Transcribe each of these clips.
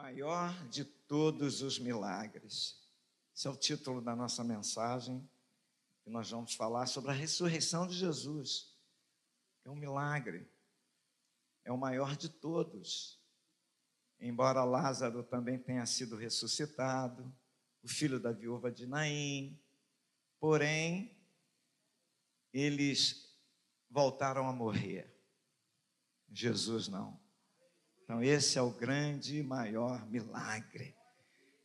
maior de todos os milagres. Esse é o título da nossa mensagem, que nós vamos falar sobre a ressurreição de Jesus. É um milagre, é o maior de todos. Embora Lázaro também tenha sido ressuscitado, o filho da viúva de Naim, porém, eles voltaram a morrer. Jesus não. Então, esse é o grande e maior milagre.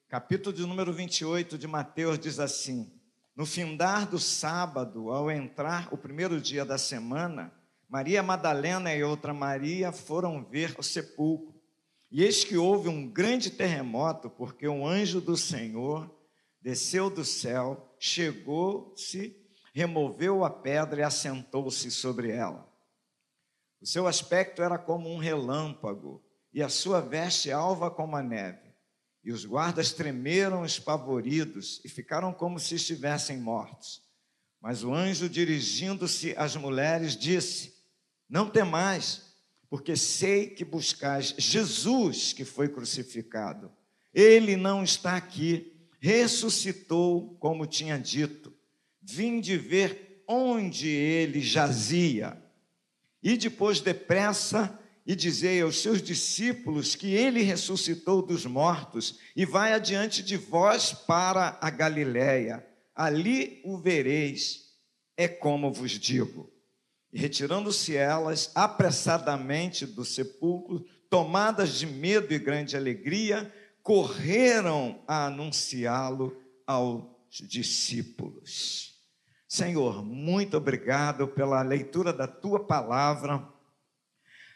Capítulo de número 28 de Mateus diz assim: No findar do sábado, ao entrar o primeiro dia da semana, Maria Madalena e outra Maria foram ver o sepulcro. E eis que houve um grande terremoto, porque um anjo do Senhor desceu do céu, chegou-se, removeu a pedra e assentou-se sobre ela. O seu aspecto era como um relâmpago e a sua veste alva como a neve. E os guardas tremeram espavoridos e ficaram como se estivessem mortos. Mas o anjo, dirigindo-se às mulheres, disse: Não temais, porque sei que buscais Jesus que foi crucificado. Ele não está aqui, ressuscitou, como tinha dito. Vim de ver onde ele jazia. E depois depressa e dizei aos seus discípulos que ele ressuscitou dos mortos e vai adiante de vós para a Galiléia. Ali o vereis, é como vos digo. E retirando-se elas apressadamente do sepulcro, tomadas de medo e grande alegria, correram a anunciá-lo aos discípulos. Senhor, muito obrigado pela leitura da tua palavra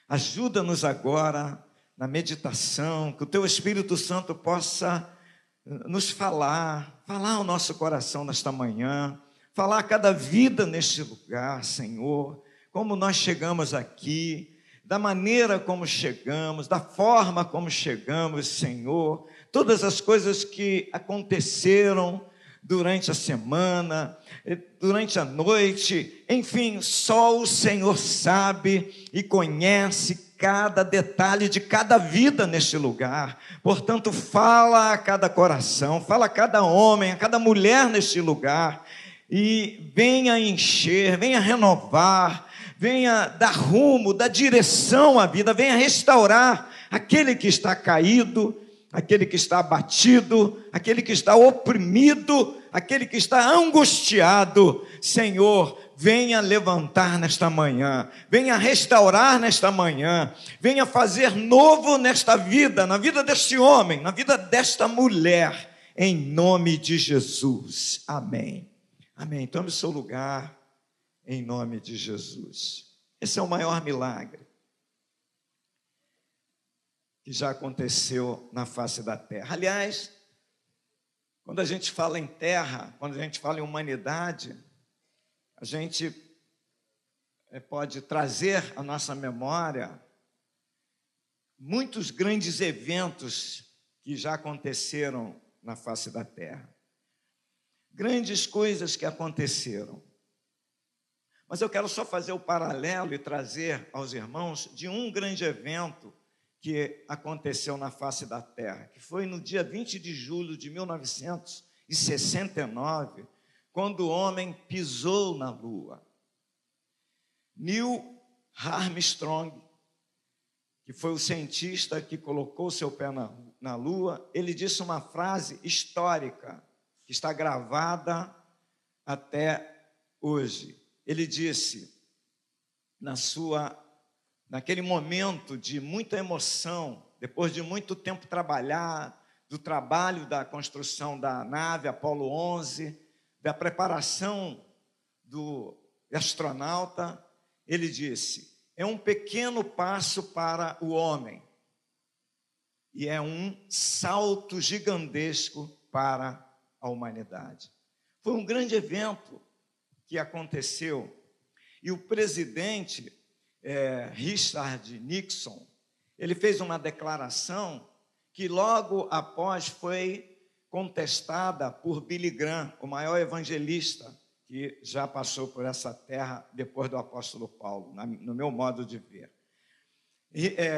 Ajuda-nos agora na meditação, que o teu Espírito Santo possa eh, nos falar, falar ao nosso coração nesta manhã, falar a cada vida neste lugar, Senhor, como nós chegamos aqui, da maneira como chegamos, da forma como chegamos, Senhor, todas as coisas que aconteceram durante a semana, eh, durante a noite, enfim, só o Senhor sabe e conhece cada detalhe de cada vida neste lugar. Portanto, fala a cada coração, fala a cada homem, a cada mulher neste lugar e venha encher, venha renovar, venha dar rumo, dar direção à vida, venha restaurar aquele que está caído, aquele que está abatido, aquele que está oprimido, aquele que está angustiado. Senhor, venha levantar nesta manhã, venha restaurar nesta manhã, venha fazer novo nesta vida, na vida deste homem, na vida desta mulher, em nome de Jesus. Amém. Amém. Tome seu lugar, em nome de Jesus. Esse é o maior milagre que já aconteceu na face da terra. Aliás, quando a gente fala em terra, quando a gente fala em humanidade, a gente eh, pode trazer à nossa memória muitos grandes eventos que já aconteceram na face da terra. Grandes coisas que aconteceram. Mas eu quero só fazer o paralelo e trazer aos irmãos de um grande evento que aconteceu na face da terra, que foi no dia 20 de julho de 1969, quando o homem pisou na lua. Neil Armstrong, que foi o cientista que colocou seu pé na, na lua, ele disse uma frase histórica que está gravada até hoje. Ele disse, na sua naquele momento de muita emoção, depois de muito tempo trabalhar, do trabalho da construção da nave Apolo 11, da preparação do astronauta, ele disse: é um pequeno passo para o homem e é um salto gigantesco para a humanidade. Foi um grande evento que aconteceu e o presidente é, Richard Nixon, ele fez uma declaração que logo após foi contestada por Billy Graham, o maior evangelista que já passou por essa terra depois do apóstolo Paulo, no meu modo de ver. é,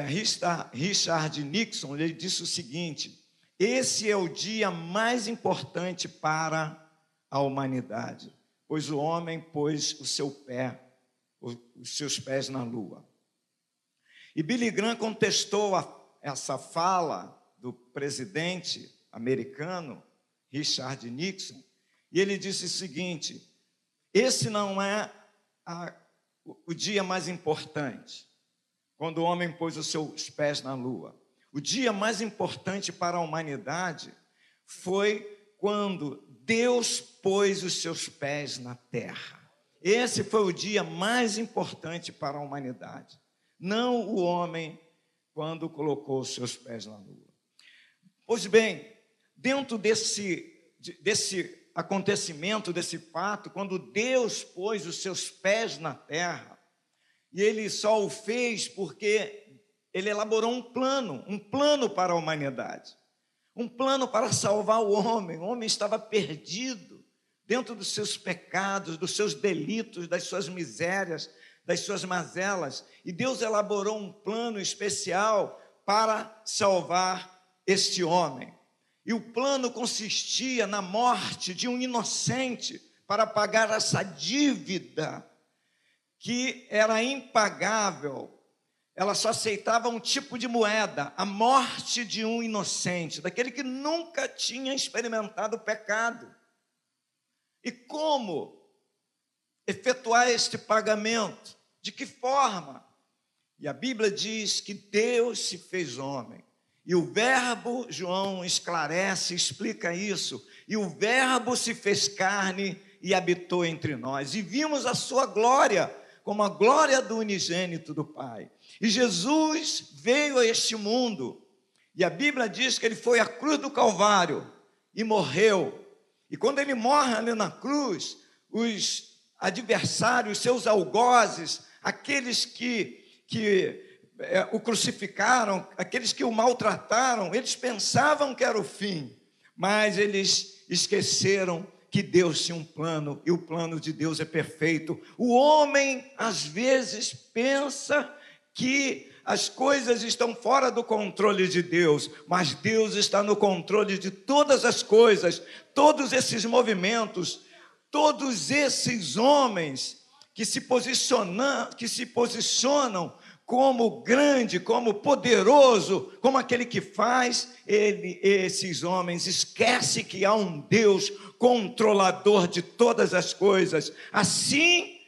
Richard Nixon ele disse o seguinte: esse é o dia mais importante para a humanidade, pois o homem pôs o seu pé, os seus pés na lua. E Billy Graham contestou a, essa fala do presidente americano, Richard Nixon, e ele disse o seguinte: esse não é a, o dia mais importante, quando o homem pôs os seus pés na lua. O dia mais importante para a humanidade foi quando Deus pôs os seus pés na terra. Esse foi o dia mais importante para a humanidade. Não o homem quando colocou os seus pés na lua. Pois bem, dentro desse, desse acontecimento, desse fato, quando Deus pôs os seus pés na terra, e ele só o fez porque ele elaborou um plano, um plano para a humanidade, um plano para salvar o homem. O homem estava perdido dentro dos seus pecados, dos seus delitos, das suas misérias, das suas mazelas, e Deus elaborou um plano especial para salvar este homem. E o plano consistia na morte de um inocente para pagar essa dívida que era impagável. Ela só aceitava um tipo de moeda, a morte de um inocente, daquele que nunca tinha experimentado o pecado. E como efetuar este pagamento? De que forma? E a Bíblia diz que Deus se fez homem e o Verbo, João esclarece, explica isso. E o Verbo se fez carne e habitou entre nós. E vimos a sua glória, como a glória do unigênito do Pai. E Jesus veio a este mundo. E a Bíblia diz que ele foi à cruz do Calvário e morreu. E quando ele morre ali na cruz, os adversários, seus algozes, aqueles que, que é, o crucificaram, aqueles que o maltrataram, eles pensavam que era o fim, mas eles esqueceram que Deus tinha um plano e o plano de Deus é perfeito. O homem, às vezes, pensa que as coisas estão fora do controle de Deus, mas Deus está no controle de todas as coisas, todos esses movimentos, todos esses homens que se posicionam, que se posicionam como grande, como poderoso, como aquele que faz, ele, esses homens esquece que há um Deus controlador de todas as coisas. Assim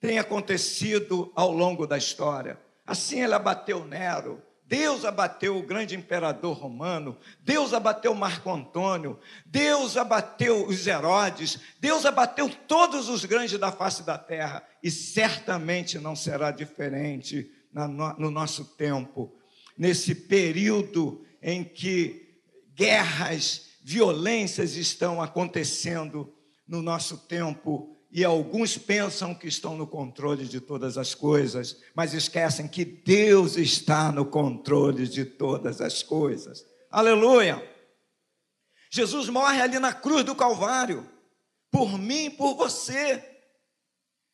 tem acontecido ao longo da história. Assim ele abateu Nero, Deus abateu o grande imperador romano, Deus abateu Marco Antônio, Deus abateu os Herodes, Deus abateu todos os grandes da face da terra, e certamente não será diferente no nosso tempo, nesse período em que guerras, violências estão acontecendo no nosso tempo e alguns pensam que estão no controle de todas as coisas, mas esquecem que Deus está no controle de todas as coisas. Aleluia! Jesus morre ali na cruz do Calvário, por mim e por você.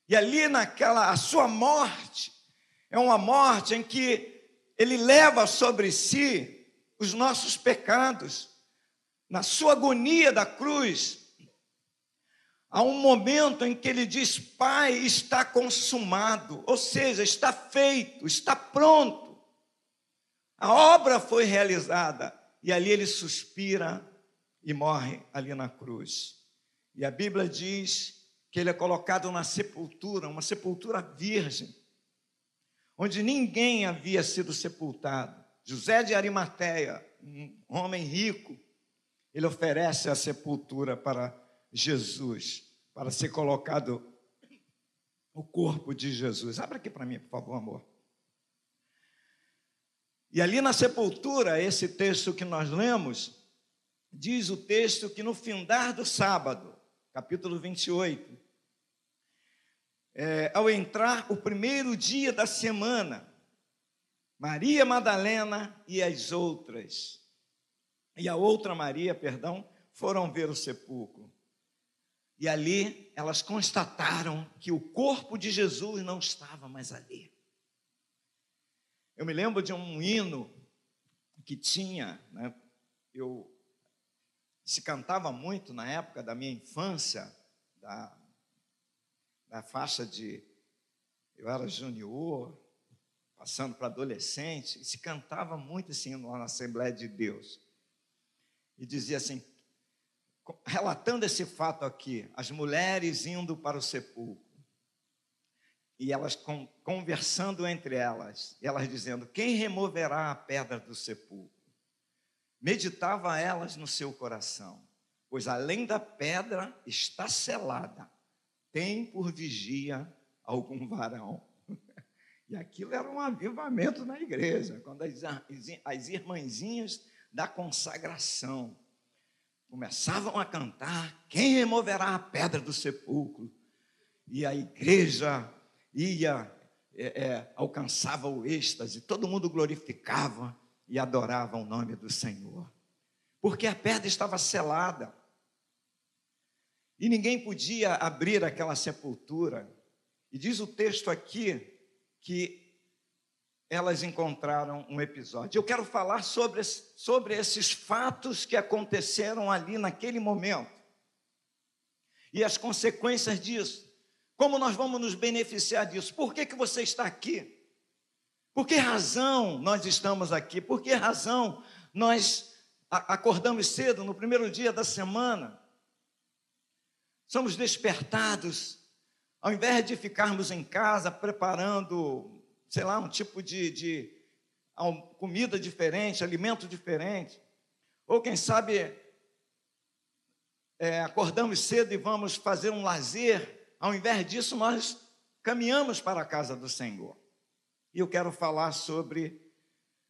E ali naquela a sua morte, é uma morte em que ele leva sobre si os nossos pecados. Na sua agonia da cruz, há um momento em que ele diz: Pai, está consumado, ou seja, está feito, está pronto. A obra foi realizada e ali ele suspira e morre ali na cruz. E a Bíblia diz que ele é colocado na sepultura, uma sepultura virgem onde ninguém havia sido sepultado. José de Arimateia, um homem rico, ele oferece a sepultura para Jesus, para ser colocado o corpo de Jesus. Abra aqui para mim, por favor, amor. E ali na sepultura, esse texto que nós lemos, diz o texto que no findar do sábado, capítulo 28, é, ao entrar o primeiro dia da semana, Maria Madalena e as outras, e a outra Maria, perdão, foram ver o sepulcro. E ali elas constataram que o corpo de Jesus não estava mais ali. Eu me lembro de um hino que tinha, né, eu se cantava muito na época da minha infância, da, da faixa de eu era junior, passando para adolescente, e se cantava muito lá na Assembleia de Deus. E dizia assim, relatando esse fato aqui, as mulheres indo para o sepulcro, e elas conversando entre elas, elas dizendo: Quem removerá a pedra do sepulcro? Meditava elas no seu coração, pois além da pedra está selada, tem por vigia algum varão. E aquilo era um avivamento na igreja, quando as, as irmãzinhas da consagração começavam a cantar: Quem removerá a pedra do sepulcro? E a igreja ia, é, é, alcançava o êxtase, todo mundo glorificava e adorava o nome do Senhor, porque a pedra estava selada e ninguém podia abrir aquela sepultura. E diz o texto aqui que elas encontraram um episódio. Eu quero falar sobre, sobre esses fatos que aconteceram ali naquele momento e as consequências disso. Como nós vamos nos beneficiar disso? Por que, que você está aqui? Por que razão nós estamos aqui? Por que razão nós acordamos cedo no primeiro dia da semana? Somos despertados, ao invés de ficarmos em casa preparando, sei lá, um tipo de, de comida diferente, alimento diferente, ou quem sabe é, acordamos cedo e vamos fazer um lazer ao invés disso, nós caminhamos para a casa do Senhor. E eu quero falar sobre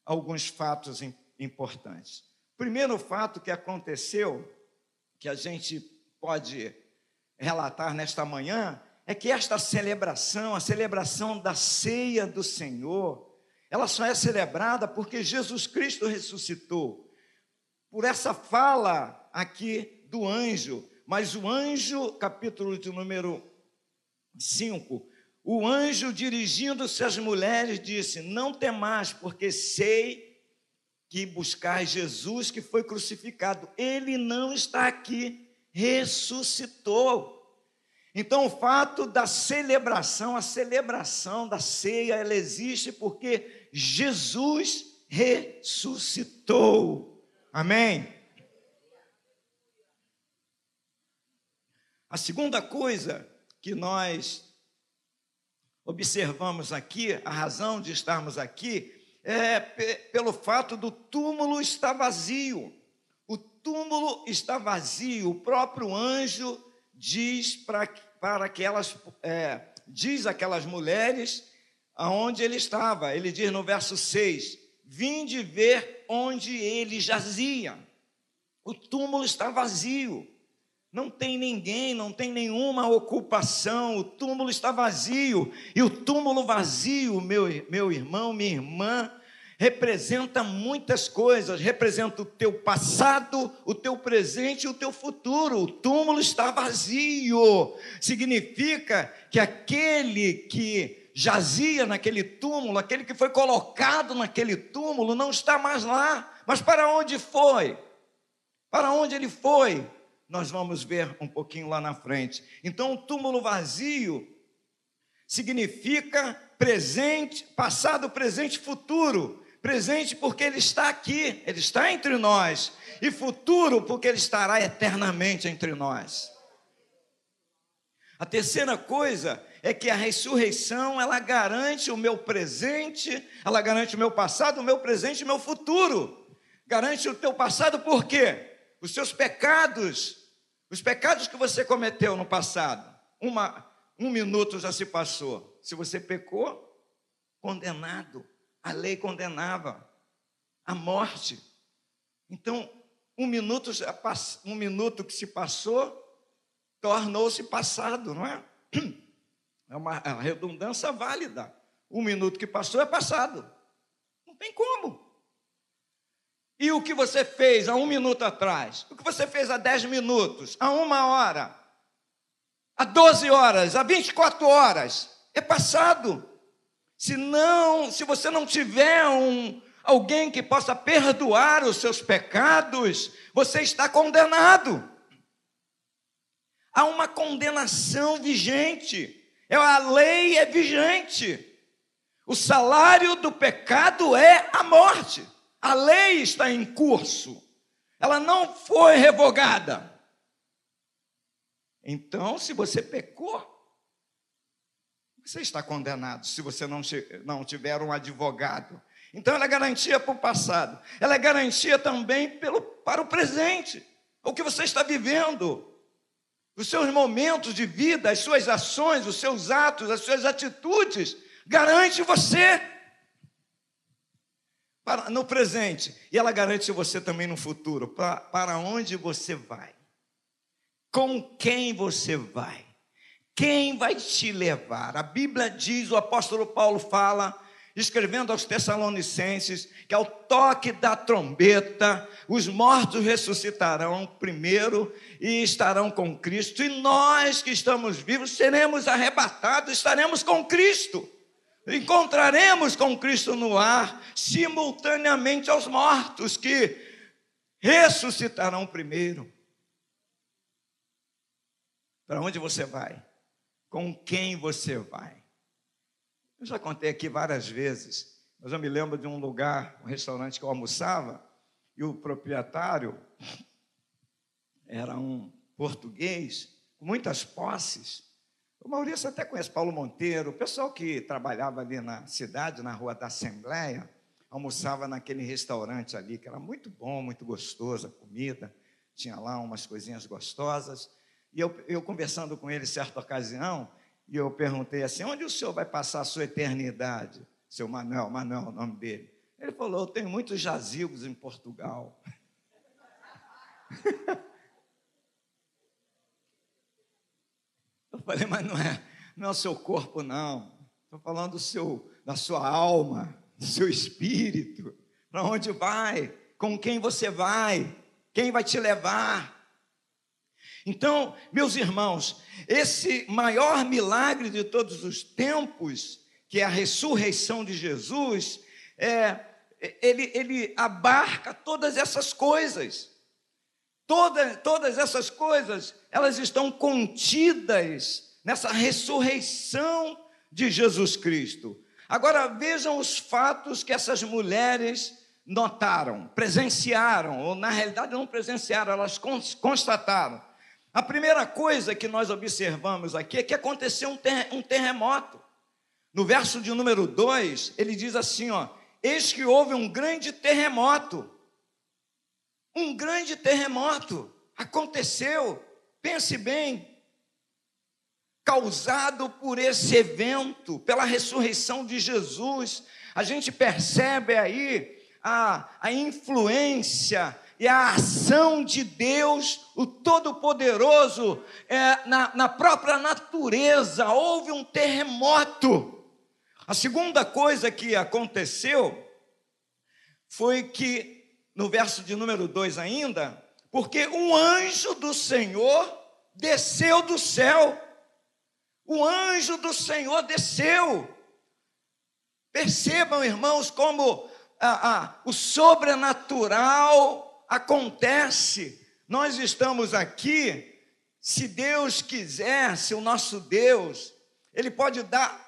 alguns fatos importantes. Primeiro fato que aconteceu, que a gente pode relatar nesta manhã, é que esta celebração, a celebração da ceia do Senhor, ela só é celebrada porque Jesus Cristo ressuscitou. Por essa fala aqui do anjo, mas o anjo, capítulo de número 5. O anjo, dirigindo-se às mulheres, disse: Não temais, porque sei que buscais Jesus que foi crucificado. Ele não está aqui, ressuscitou. Então, o fato da celebração, a celebração da ceia, ela existe porque Jesus ressuscitou. Amém? A segunda coisa que nós observamos aqui, a razão de estarmos aqui, é pelo fato do túmulo estar vazio. O túmulo está vazio. O próprio anjo diz para, para aquelas, é, diz aquelas mulheres aonde ele estava. Ele diz no verso 6: Vinde ver onde ele jazia. O túmulo está vazio. Não tem ninguém, não tem nenhuma ocupação, o túmulo está vazio. E o túmulo vazio, meu, meu irmão, minha irmã, representa muitas coisas, representa o teu passado, o teu presente e o teu futuro. O túmulo está vazio. Significa que aquele que jazia naquele túmulo, aquele que foi colocado naquele túmulo, não está mais lá. Mas para onde foi? Para onde ele foi? nós vamos ver um pouquinho lá na frente. Então, o túmulo vazio significa presente, passado, presente, futuro. Presente porque ele está aqui, ele está entre nós, e futuro porque ele estará eternamente entre nós. A terceira coisa é que a ressurreição, ela garante o meu presente, ela garante o meu passado, o meu presente e o meu futuro. Garante o teu passado por quê? os seus pecados, os pecados que você cometeu no passado, uma, um minuto já se passou. Se você pecou, condenado, a lei condenava a morte. Então, um minuto, um minuto que se passou tornou-se passado, não é? É uma, é uma redundância válida. Um minuto que passou é passado. Não tem como. E o que você fez há um minuto atrás? O que você fez há dez minutos? Há uma hora? Há doze horas? Há vinte e quatro horas? É passado. Se não, se você não tiver um alguém que possa perdoar os seus pecados, você está condenado. Há uma condenação vigente. É a lei é vigente. O salário do pecado é a morte. A lei está em curso. Ela não foi revogada. Então, se você pecou, você está condenado se você não, não tiver um advogado. Então, ela é garantia para o passado, ela é garantia também pelo, para o presente, o que você está vivendo, os seus momentos de vida, as suas ações, os seus atos, as suas atitudes, garante você. Para, no presente, e ela garante você também no futuro, para, para onde você vai, com quem você vai, quem vai te levar. A Bíblia diz, o apóstolo Paulo fala, escrevendo aos Tessalonicenses, que ao toque da trombeta, os mortos ressuscitarão primeiro e estarão com Cristo, e nós que estamos vivos seremos arrebatados, estaremos com Cristo. Encontraremos com Cristo no ar, simultaneamente aos mortos que ressuscitarão primeiro. Para onde você vai? Com quem você vai? Eu já contei aqui várias vezes, mas eu me lembro de um lugar, um restaurante que eu almoçava, e o proprietário era um português com muitas posses. O Maurício até conhece Paulo Monteiro, o pessoal que trabalhava ali na cidade, na rua da Assembleia, almoçava naquele restaurante ali, que era muito bom, muito gostoso a comida, tinha lá umas coisinhas gostosas. E eu, eu conversando com ele certa ocasião, e eu perguntei assim: onde o senhor vai passar a sua eternidade? Seu Manuel, Manuel é o nome dele. Ele falou: eu tenho muitos jazigos em Portugal. eu falei, mas não é, não é o seu corpo, não. Estou falando do seu, da sua alma, do seu espírito. Para onde vai? Com quem você vai? Quem vai te levar? Então, meus irmãos, esse maior milagre de todos os tempos, que é a ressurreição de Jesus, é, ele, ele abarca todas essas coisas. Toda, todas essas coisas, elas estão contidas nessa ressurreição de Jesus Cristo. Agora vejam os fatos que essas mulheres notaram, presenciaram, ou na realidade não presenciaram, elas constataram. A primeira coisa que nós observamos aqui é que aconteceu um, ter, um terremoto. No verso de número 2, ele diz assim: ó, eis que houve um grande terremoto. Um grande terremoto aconteceu, pense bem, causado por esse evento, pela ressurreição de Jesus. A gente percebe aí a, a influência e a ação de Deus, o Todo-Poderoso, é, na, na própria natureza. Houve um terremoto. A segunda coisa que aconteceu foi que, no verso de número 2 ainda, porque um anjo do Senhor desceu do céu. O anjo do Senhor desceu. Percebam, irmãos, como ah, ah, o sobrenatural acontece. Nós estamos aqui, se Deus quiser, se o nosso Deus, Ele pode dar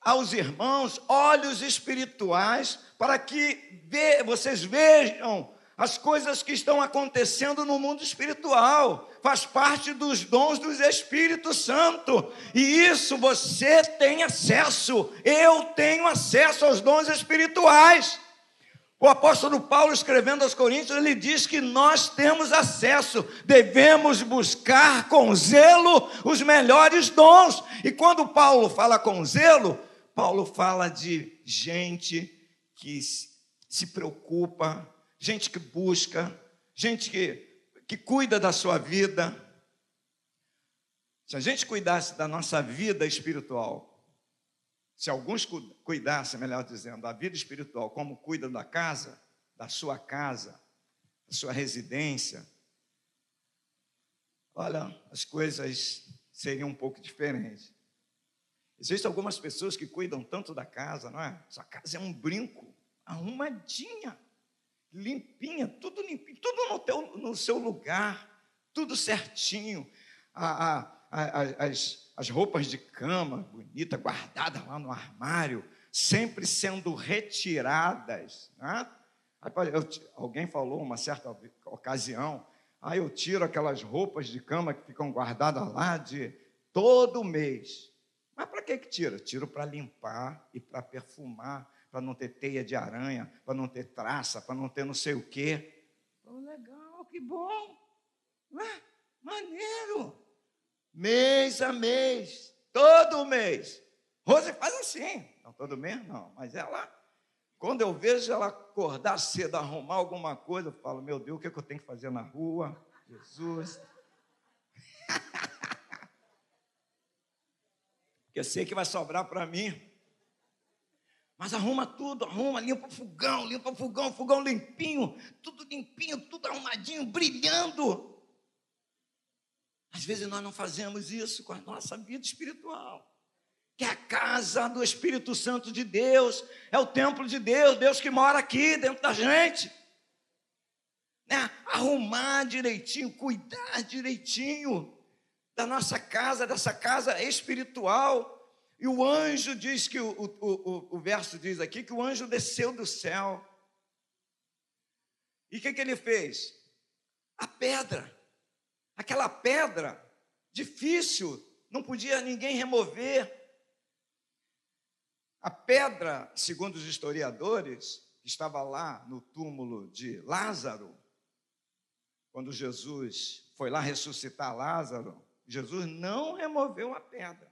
aos irmãos olhos espirituais para que vocês vejam as coisas que estão acontecendo no mundo espiritual. Faz parte dos dons do Espírito Santo. E isso você tem acesso. Eu tenho acesso aos dons espirituais. O apóstolo Paulo, escrevendo aos Coríntios, ele diz que nós temos acesso, devemos buscar com zelo os melhores dons. E quando Paulo fala com zelo, Paulo fala de gente que se preocupa, gente que busca, gente que, que cuida da sua vida. Se a gente cuidasse da nossa vida espiritual, se alguns cuidassem, melhor dizendo, da vida espiritual, como cuida da casa, da sua casa, da sua residência, olha, as coisas seriam um pouco diferentes. Existem algumas pessoas que cuidam tanto da casa, não é? Sua casa é um brinco, arrumadinha, limpinha, tudo limpinho, tudo no, teu, no seu lugar, tudo certinho. A, a, a, as, as roupas de cama, bonita, guardadas lá no armário, sempre sendo retiradas. Né? Eu, alguém falou uma certa ocasião, ah, eu tiro aquelas roupas de cama que ficam guardadas lá de todo mês. Mas para que que tira? Tiro para limpar e para perfumar, para não ter teia de aranha, para não ter traça, para não ter não sei o quê. Oh, legal, que bom. Ah, maneiro. Mês a mês, todo mês. Rose faz assim. Não todo mês, não. Mas ela, quando eu vejo ela acordar cedo, arrumar alguma coisa, eu falo, meu Deus, o que, é que eu tenho que fazer na rua? Jesus. Porque eu sei que vai sobrar para mim. Mas arruma tudo, arruma, limpa o fogão, limpa o fogão, fogão limpinho, tudo limpinho, tudo arrumadinho, brilhando. Às vezes nós não fazemos isso com a nossa vida espiritual. Que é a casa do Espírito Santo de Deus, é o templo de Deus, Deus que mora aqui dentro da gente. Né? Arrumar direitinho, cuidar direitinho da nossa casa, dessa casa espiritual. E o anjo diz que, o, o, o, o verso diz aqui, que o anjo desceu do céu. E o que, que ele fez? A pedra, aquela pedra difícil, não podia ninguém remover. A pedra, segundo os historiadores, que estava lá no túmulo de Lázaro, quando Jesus foi lá ressuscitar Lázaro, Jesus não removeu a pedra,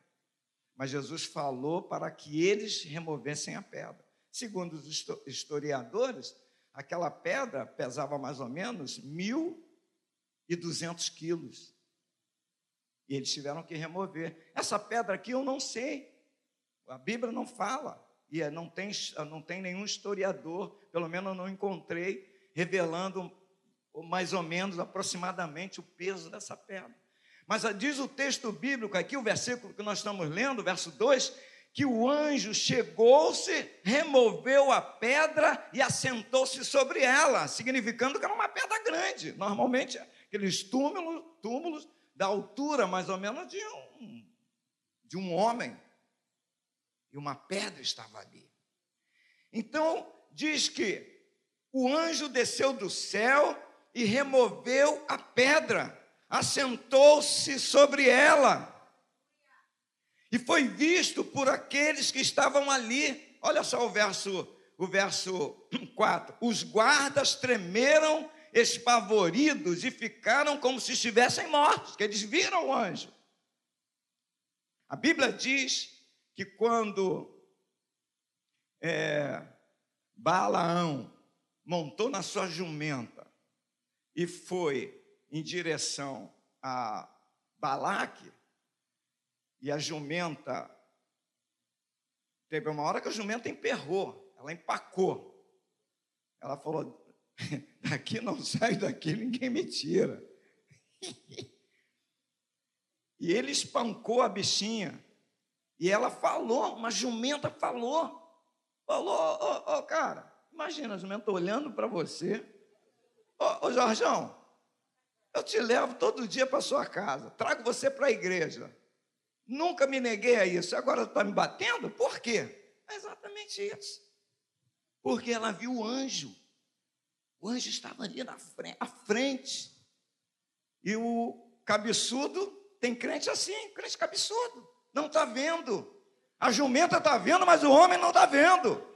mas Jesus falou para que eles removessem a pedra. Segundo os historiadores, aquela pedra pesava mais ou menos mil e duzentos quilos. E eles tiveram que remover. Essa pedra aqui eu não sei. A Bíblia não fala. E não tem, não tem nenhum historiador, pelo menos eu não encontrei, revelando mais ou menos aproximadamente o peso dessa pedra. Mas diz o texto bíblico aqui, o versículo que nós estamos lendo, verso 2, que o anjo chegou-se, removeu a pedra e assentou-se sobre ela, significando que era uma pedra grande. Normalmente, aqueles túmulos, túmulos da altura mais ou menos de um, de um homem. E uma pedra estava ali. Então, diz que o anjo desceu do céu e removeu a pedra assentou-se sobre ela e foi visto por aqueles que estavam ali. Olha só o verso, o verso 4. Os guardas tremeram espavoridos e ficaram como se estivessem mortos, que eles viram o anjo. A Bíblia diz que quando é, Balaão montou na sua jumenta e foi em direção a Balaque, e a jumenta, teve uma hora que a jumenta emperrou, ela empacou. Ela falou: daqui não sai daqui, ninguém me tira. e ele espancou a bichinha. E ela falou, uma jumenta falou. Falou, ô, cara, imagina a jumenta olhando para você. Ô, oh, oh, Jorjão, eu te levo todo dia para sua casa, trago você para a igreja. Nunca me neguei a isso. Agora está me batendo? Por quê? É exatamente isso. Porque ela viu o anjo. O anjo estava ali na frente, à frente. E o cabeçudo tem crente assim, crente cabeçudo. Não está vendo. A jumenta está vendo, mas o homem não está vendo.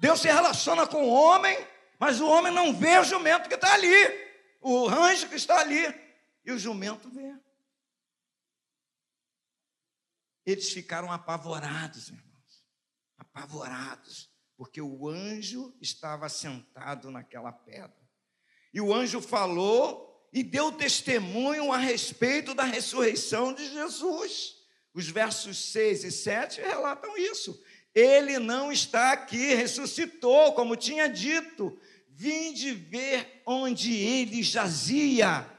Deus se relaciona com o homem, mas o homem não vê o jumento que está ali o anjo que está ali e o jumento vê. Eles ficaram apavorados, irmãos, apavorados, porque o anjo estava sentado naquela pedra. E o anjo falou e deu testemunho a respeito da ressurreição de Jesus. Os versos 6 e 7 relatam isso. Ele não está aqui, ressuscitou, como tinha dito. Vinde ver onde ele jazia.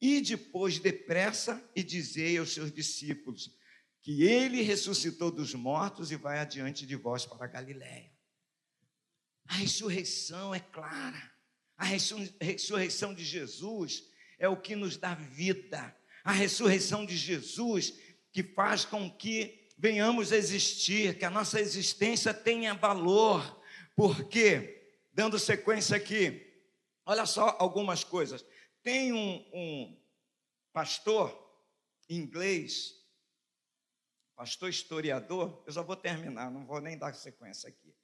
E depois depressa e dizei aos seus discípulos que ele ressuscitou dos mortos e vai adiante de vós para a Galiléia. A ressurreição é clara. A ressurreição de Jesus é o que nos dá vida. A ressurreição de Jesus que faz com que venhamos a existir, que a nossa existência tenha valor. Porque, dando sequência aqui, olha só algumas coisas. Tem um, um pastor inglês, pastor historiador, eu já vou terminar, não vou nem dar sequência aqui,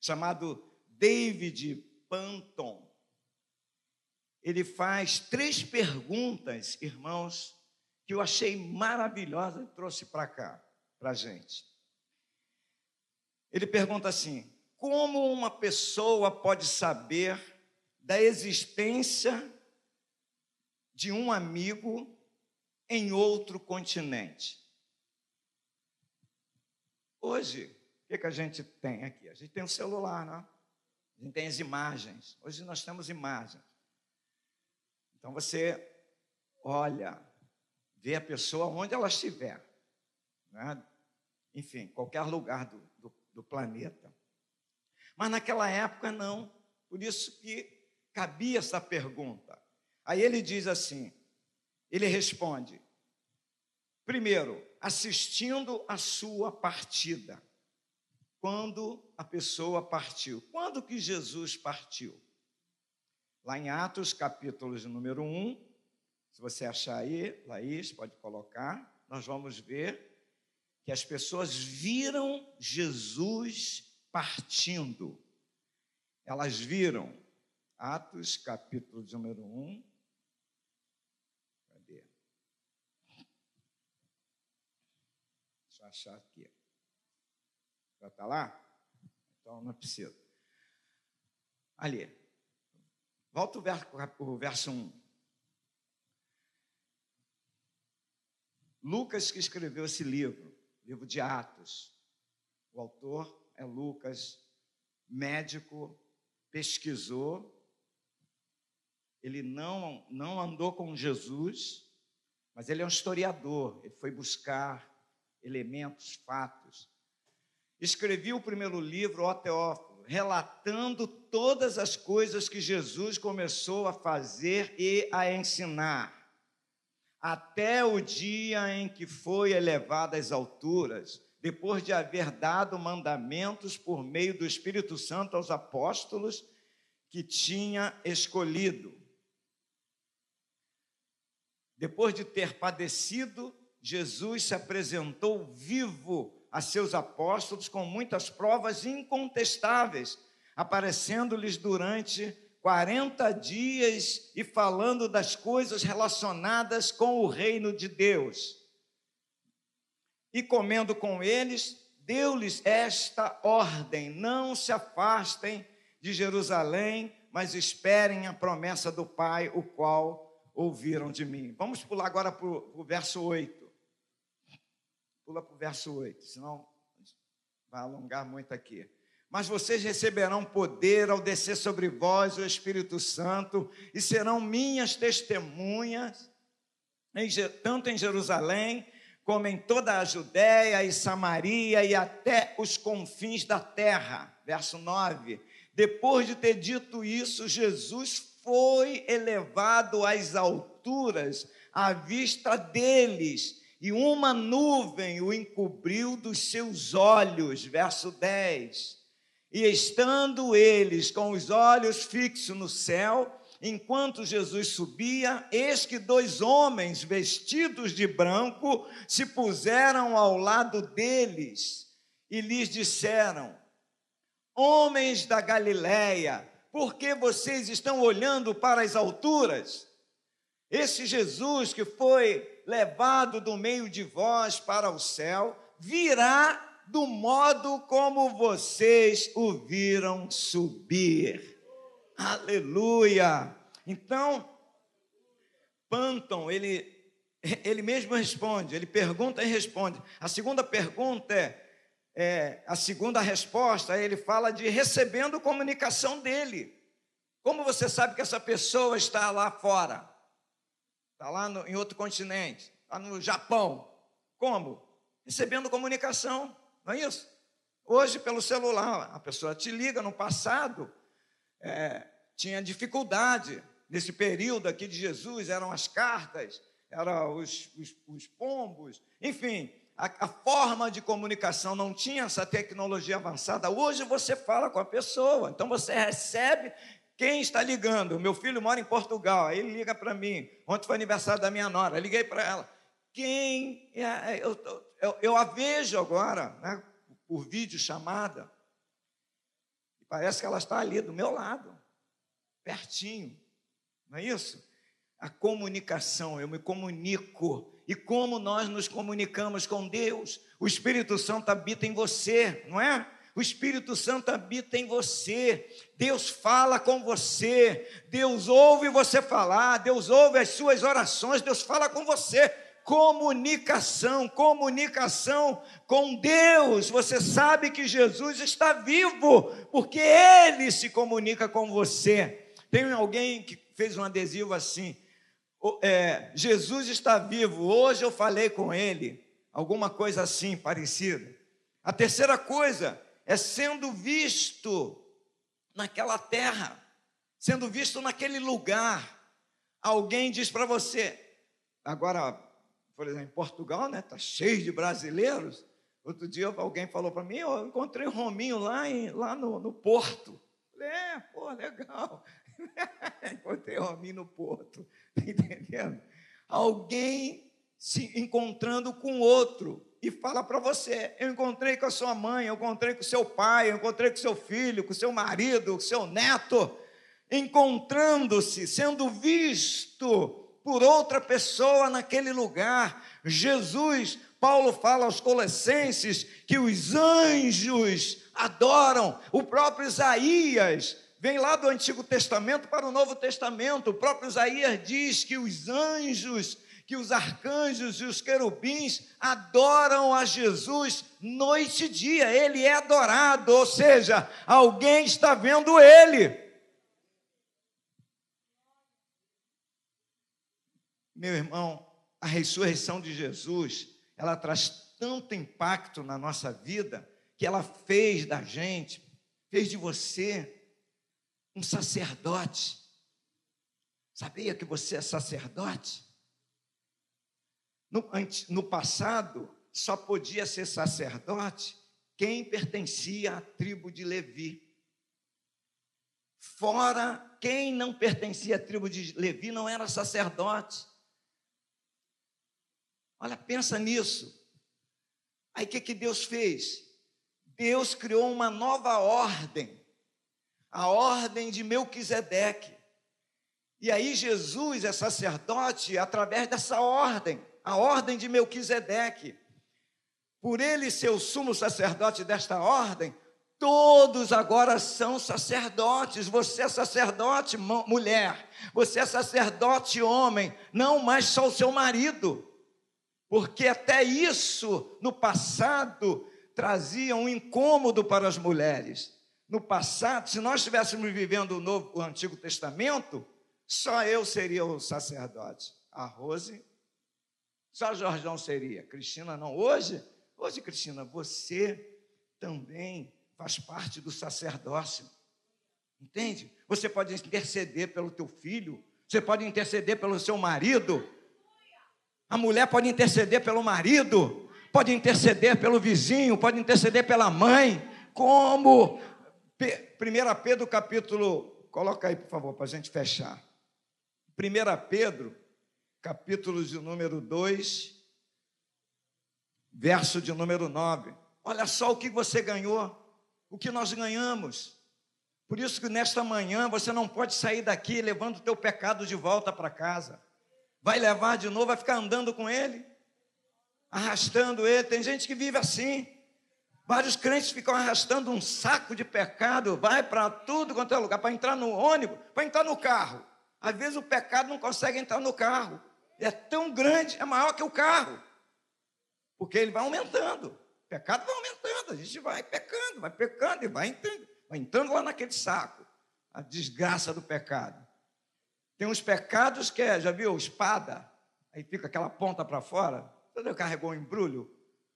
chamado David Panton. Ele faz três perguntas, irmãos, que eu achei maravilhosa e trouxe para cá, para a gente. Ele pergunta assim: como uma pessoa pode saber da existência de um amigo em outro continente. Hoje, o que, que a gente tem aqui? A gente tem um celular, não? A gente tem as imagens. Hoje nós temos imagens. Então você olha, vê a pessoa onde ela estiver. Né? Enfim, qualquer lugar do, do, do planeta. Mas naquela época não. Por isso que cabia essa pergunta. Aí ele diz assim: ele responde, primeiro, assistindo a sua partida. Quando a pessoa partiu. Quando que Jesus partiu? Lá em Atos, capítulo número 1, se você achar aí, Laís, pode colocar, nós vamos ver que as pessoas viram Jesus partindo. Elas viram. Atos, capítulo número 1, achar aqui. Já está lá? Então não precisa. Ali. Volta o verso, o verso 1. Lucas que escreveu esse livro, livro de Atos. O autor é Lucas, médico, pesquisou. Ele não, não andou com Jesus, mas ele é um historiador. Ele foi buscar elementos, fatos. Escrevi o primeiro livro, ó Teófilo, relatando todas as coisas que Jesus começou a fazer e a ensinar, até o dia em que foi elevado às alturas, depois de haver dado mandamentos por meio do Espírito Santo aos apóstolos que tinha escolhido. Depois de ter padecido, Jesus se apresentou vivo a seus apóstolos com muitas provas incontestáveis, aparecendo-lhes durante 40 dias e falando das coisas relacionadas com o reino de Deus. E comendo com eles, deu-lhes esta ordem: não se afastem de Jerusalém, mas esperem a promessa do Pai, o qual ouviram de mim. Vamos pular agora para o verso 8. Pula para o verso 8, senão vai alongar muito aqui. Mas vocês receberão poder ao descer sobre vós o Espírito Santo e serão minhas testemunhas, tanto em Jerusalém, como em toda a Judéia e Samaria e até os confins da terra. Verso 9. Depois de ter dito isso, Jesus foi elevado às alturas à vista deles e uma nuvem o encobriu dos seus olhos. Verso 10. E estando eles com os olhos fixos no céu, enquanto Jesus subia, eis que dois homens vestidos de branco se puseram ao lado deles e lhes disseram: Homens da Galileia, por que vocês estão olhando para as alturas? Esse Jesus que foi levado do meio de vós para o céu, virá do modo como vocês o viram subir. Aleluia! Então, Panton, ele, ele mesmo responde, ele pergunta e responde. A segunda pergunta é, é, a segunda resposta, ele fala de recebendo comunicação dele. Como você sabe que essa pessoa está lá fora? Está lá no, em outro continente, está no Japão. Como? Recebendo comunicação, não é isso? Hoje, pelo celular, a pessoa te liga. No passado, é, tinha dificuldade. Nesse período aqui de Jesus, eram as cartas, eram os, os, os pombos, enfim, a, a, forma de comunicação não tinha essa tecnologia avançada. Hoje você fala com a pessoa, então você recebe quem está ligando. Meu filho mora em Portugal, aí ele liga para mim. Ontem foi aniversário da minha nora, liguei para ela. Quem. É, eu, eu, eu, a vejo agora, né, por vídeo chamada, e parece que ela está ali do meu lado, pertinho, não é isso? A comunicação, eu me comunico. E como nós nos comunicamos com Deus? O Espírito Santo habita em você, não é? O Espírito Santo habita em você. Deus fala com você. Deus ouve você falar. Deus ouve as suas orações. Deus fala com você comunicação, comunicação com Deus. Você sabe que Jesus está vivo, porque Ele se comunica com você. Tem alguém que fez um adesivo assim: é, Jesus está vivo, hoje eu falei com Ele. Alguma coisa assim parecida. A terceira coisa é sendo visto naquela terra, sendo visto naquele lugar. Alguém diz para você, agora por exemplo, em Portugal, né? Está cheio de brasileiros. Outro dia alguém falou para mim, eu encontrei o Rominho lá, em, lá no, no Porto. É, pô, legal. encontrei o Rominho no Porto. Está entendendo? Alguém se encontrando com outro e fala para você: eu encontrei com a sua mãe, eu encontrei com o seu pai, eu encontrei com o seu filho, com o seu marido, com o seu neto, encontrando-se, sendo visto por outra pessoa naquele lugar. Jesus, Paulo fala aos Colossenses que os anjos adoram, o próprio Isaías vem lá do Antigo Testamento para o Novo Testamento. O próprio Isaías diz que os anjos, que os arcanjos e os querubins adoram a Jesus noite e dia. Ele é adorado, ou seja, alguém está vendo ele. Meu irmão, a ressurreição de Jesus, ela traz tanto impacto na nossa vida que ela fez da gente, fez de você um sacerdote. Sabia que você é sacerdote? No, no passado, só podia ser sacerdote quem pertencia à tribo de Levi. Fora quem não pertencia à tribo de Levi não era sacerdote. Olha, pensa nisso. Aí o que, que Deus fez? Deus criou uma nova ordem, a ordem de Melquisedeque. E aí Jesus é sacerdote através dessa ordem, a ordem de Melquisedeque. Por ele ser o sumo sacerdote desta ordem, todos agora são sacerdotes. Você é sacerdote, mulher. Você é sacerdote, homem. Não mais só o seu marido porque até isso no passado trazia um incômodo para as mulheres. No passado, se nós estivéssemos vivendo o, novo, o Antigo Testamento, só eu seria o sacerdote. A Rose, só Jorjão seria. Cristina não. Hoje, hoje, Cristina, você também faz parte do sacerdócio. Entende? Você pode interceder pelo teu filho, você pode interceder pelo seu marido, a mulher pode interceder pelo marido, pode interceder pelo vizinho, pode interceder pela mãe, como 1 Pedro capítulo, coloca aí por favor, para a gente fechar. 1 Pedro, capítulo de número 2, verso de número 9. Olha só o que você ganhou, o que nós ganhamos. Por isso que nesta manhã você não pode sair daqui levando o teu pecado de volta para casa vai levar de novo, vai ficar andando com ele, arrastando ele. Tem gente que vive assim. Vários crentes ficam arrastando um saco de pecado, vai para tudo quanto é lugar, para entrar no ônibus, para entrar no carro. Às vezes o pecado não consegue entrar no carro. É tão grande, é maior que o carro. Porque ele vai aumentando. O pecado vai aumentando, a gente vai pecando, vai pecando e vai entrando, vai entrando lá naquele saco. A desgraça do pecado. Tem uns pecados que é, já viu, espada. aí fica aquela ponta para fora. Você carregou um embrulho,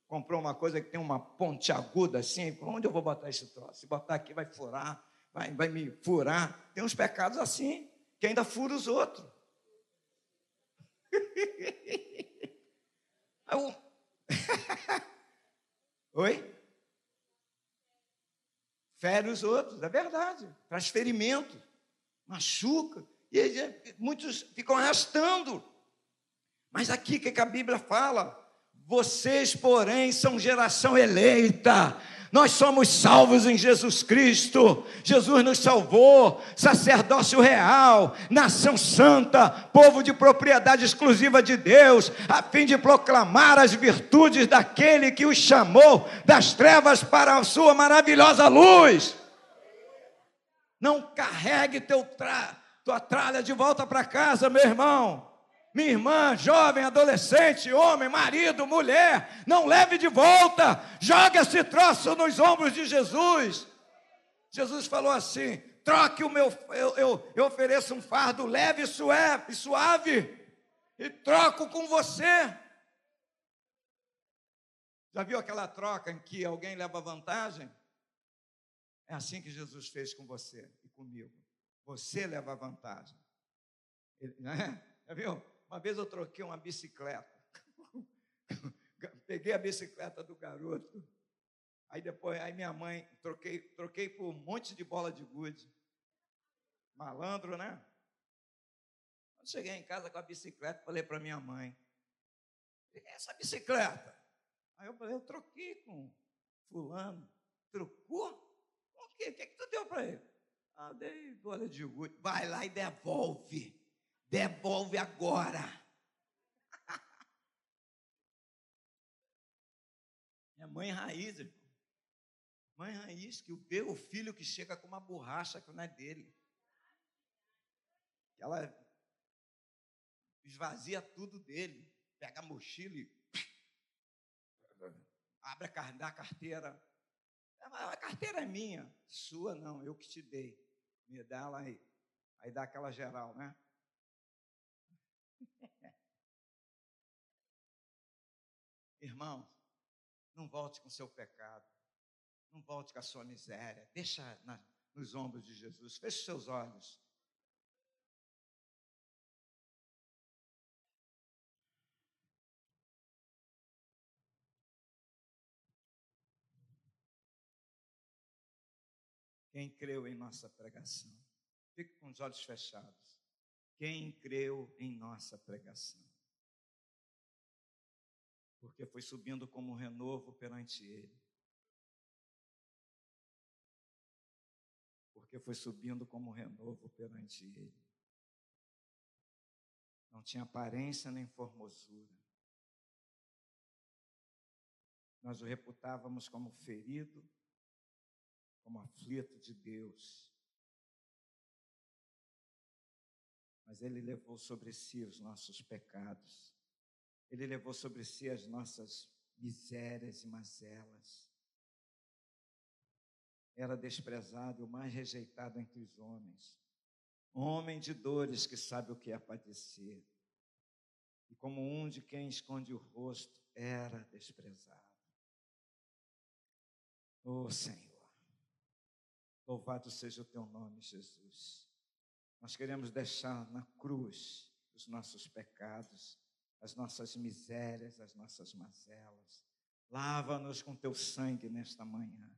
comprou uma coisa que tem uma ponte aguda assim, onde eu vou botar esse troço? Se botar aqui vai furar, vai, vai me furar. Tem uns pecados assim, que ainda fura os outros. Oi? Fere os outros, é verdade. Traz ferimento, machuca. E muitos ficam arrastando. Mas aqui o que a Bíblia fala? Vocês, porém, são geração eleita, nós somos salvos em Jesus Cristo. Jesus nos salvou, sacerdócio real, nação santa, povo de propriedade exclusiva de Deus, a fim de proclamar as virtudes daquele que os chamou das trevas para a sua maravilhosa luz. Não carregue teu tra tua tralha de volta para casa, meu irmão minha irmã, jovem, adolescente, homem, marido, mulher, não leve de volta, joga esse troço nos ombros de Jesus. Jesus falou assim: troque o meu, eu, eu, eu ofereço um fardo leve e suave, e troco com você. Já viu aquela troca em que alguém leva vantagem? É assim que Jesus fez com você e comigo. Você leva vantagem. Ele, né? Já viu? Uma vez eu troquei uma bicicleta. Peguei a bicicleta do garoto. Aí depois, aí minha mãe, troquei, troquei por um monte de bola de gude. Malandro, né? Quando cheguei em casa com a bicicleta, falei para minha mãe: essa bicicleta? Aí eu falei: eu troquei com fulano. Trocou? O quê? O que, é que tu deu para ele? Ah, dei bola de gude. Vai lá e devolve. Devolve agora. É mãe raiz, irmão. Mãe raiz que vê o filho que chega com uma borracha que não é dele. Ela esvazia tudo dele, pega a mochila e abre a carteira. A carteira é minha, sua não, eu que te dei. Me dá ela aí. Aí dá aquela geral, né? Irmão, não volte com seu pecado. Não volte com a sua miséria. Deixa na, nos ombros de Jesus. Feche seus olhos. Quem creu em nossa pregação? Fique com os olhos fechados. Quem creu em nossa pregação? Porque foi subindo como renovo perante Ele. Porque foi subindo como renovo perante Ele. Não tinha aparência nem formosura. Nós o reputávamos como ferido, como aflito de Deus mas Ele levou sobre si os nossos pecados, Ele levou sobre si as nossas misérias e mazelas. Era desprezado e o mais rejeitado entre os homens, homem de dores que sabe o que é padecer, e como um de quem esconde o rosto, era desprezado. Oh Senhor, louvado seja o teu nome, Jesus. Nós queremos deixar na cruz os nossos pecados, as nossas misérias, as nossas mazelas. Lava-nos com teu sangue nesta manhã.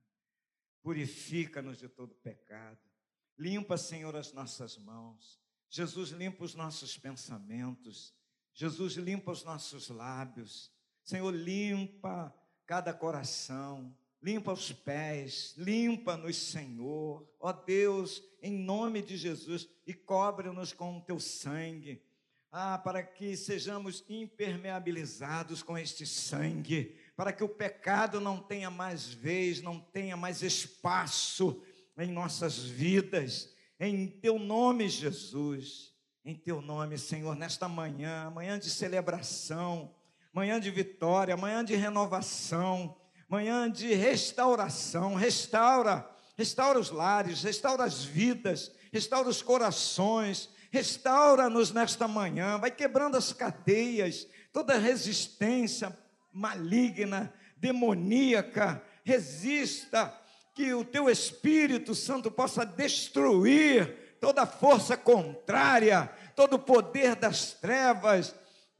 Purifica-nos de todo pecado. Limpa, Senhor, as nossas mãos. Jesus limpa os nossos pensamentos. Jesus limpa os nossos lábios. Senhor, limpa cada coração limpa os pés, limpa-nos, Senhor, ó Deus, em nome de Jesus, e cobre-nos com o teu sangue, ah, para que sejamos impermeabilizados com este sangue, para que o pecado não tenha mais vez, não tenha mais espaço em nossas vidas, em teu nome, Jesus, em teu nome, Senhor, nesta manhã, manhã de celebração, manhã de vitória, manhã de renovação, manhã de restauração. Restaura, restaura os lares, restaura as vidas, restaura os corações, Restaura-nos nesta manhã, vai quebrando as cadeias, toda resistência maligna, demoníaca, resista, que o teu Espírito Santo possa destruir toda força contrária, todo o poder das trevas,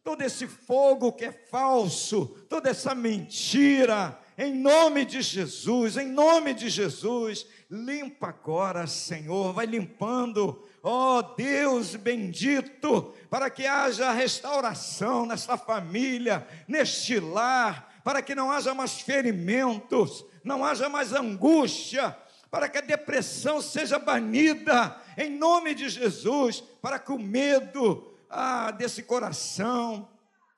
todo esse fogo que é falso, toda essa mentira, em nome de Jesus, em nome de Jesus, limpa agora, Senhor, vai limpando, ó oh, Deus bendito, para que haja restauração nesta família, neste lar, para que não haja mais ferimentos, não haja mais angústia, para que a depressão seja banida, em nome de Jesus, para que o medo ah, desse coração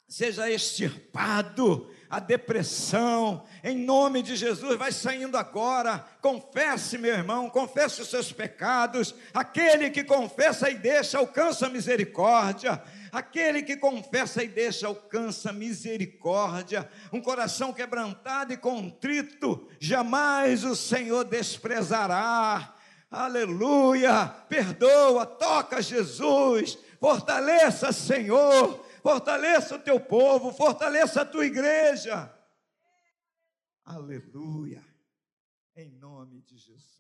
seja extirpado, a depressão, em nome de Jesus, vai saindo agora. Confesse, meu irmão, confesse os seus pecados. Aquele que confessa e deixa alcança misericórdia. Aquele que confessa e deixa alcança misericórdia. Um coração quebrantado e contrito, jamais o Senhor desprezará. Aleluia! Perdoa, toca Jesus, fortaleça, Senhor fortaleça o teu povo, fortaleça a tua igreja. Aleluia, em nome de Jesus.